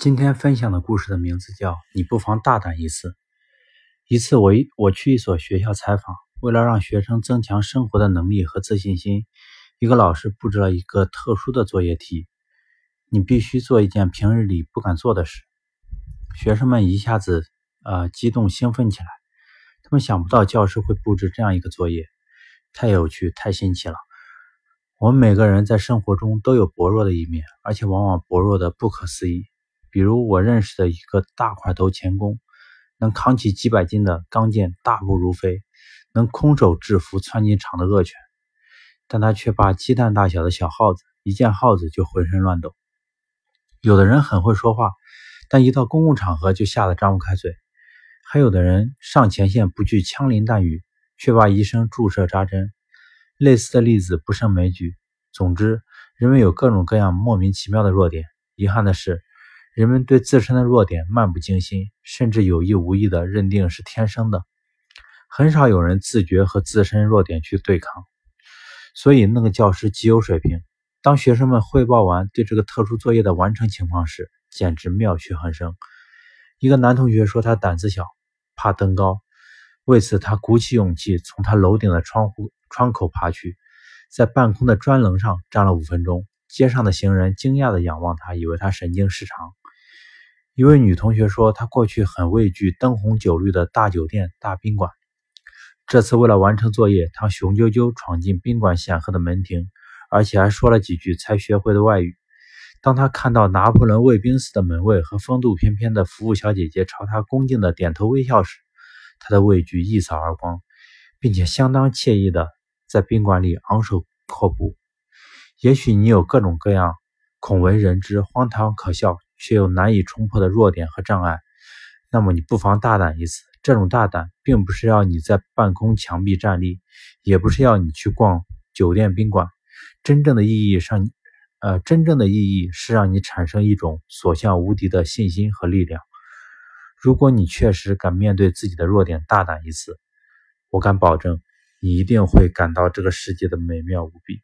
今天分享的故事的名字叫“你不妨大胆一次”。一次，我一我去一所学校采访，为了让学生增强生活的能力和自信心，一个老师布置了一个特殊的作业题：你必须做一件平日里不敢做的事。学生们一下子呃激动兴奋起来，他们想不到教师会布置这样一个作业，太有趣，太新奇了。我们每个人在生活中都有薄弱的一面，而且往往薄弱的不可思议。比如我认识的一个大块头钳工，能扛起几百斤的钢件大步如飞，能空手制服窜进场的恶犬，但他却怕鸡蛋大小的小耗子，一见耗子就浑身乱抖。有的人很会说话，但一到公共场合就吓得张不开嘴；还有的人上前线不惧枪林弹雨，却怕医生注射扎针。类似的例子不胜枚举。总之，人们有各种各样莫名其妙的弱点。遗憾的是。人们对自身的弱点漫不经心，甚至有意无意地认定是天生的，很少有人自觉和自身弱点去对抗。所以，那个教师极有水平。当学生们汇报完对这个特殊作业的完成情况时，简直妙趣横生。一个男同学说他胆子小，怕登高，为此他鼓起勇气从他楼顶的窗户窗口爬去，在半空的砖棱上站了五分钟。街上的行人惊讶地仰望他，以为他神经失常。一位女同学说，她过去很畏惧灯红酒绿的大酒店、大宾馆。这次为了完成作业，她雄赳赳闯进宾馆显赫的门庭，而且还说了几句才学会的外语。当她看到拿破仑卫兵似的门卫和风度翩翩的服务小姐姐朝她恭敬地点头微笑时，她的畏惧一扫而光，并且相当惬意地在宾馆里昂首阔步。也许你有各种各样恐为人知、荒唐可笑。却又难以冲破的弱点和障碍，那么你不妨大胆一次。这种大胆，并不是要你在半空墙壁站立，也不是要你去逛酒店宾馆。真正的意义上，呃，真正的意义是让你产生一种所向无敌的信心和力量。如果你确实敢面对自己的弱点，大胆一次，我敢保证，你一定会感到这个世界的美妙无比。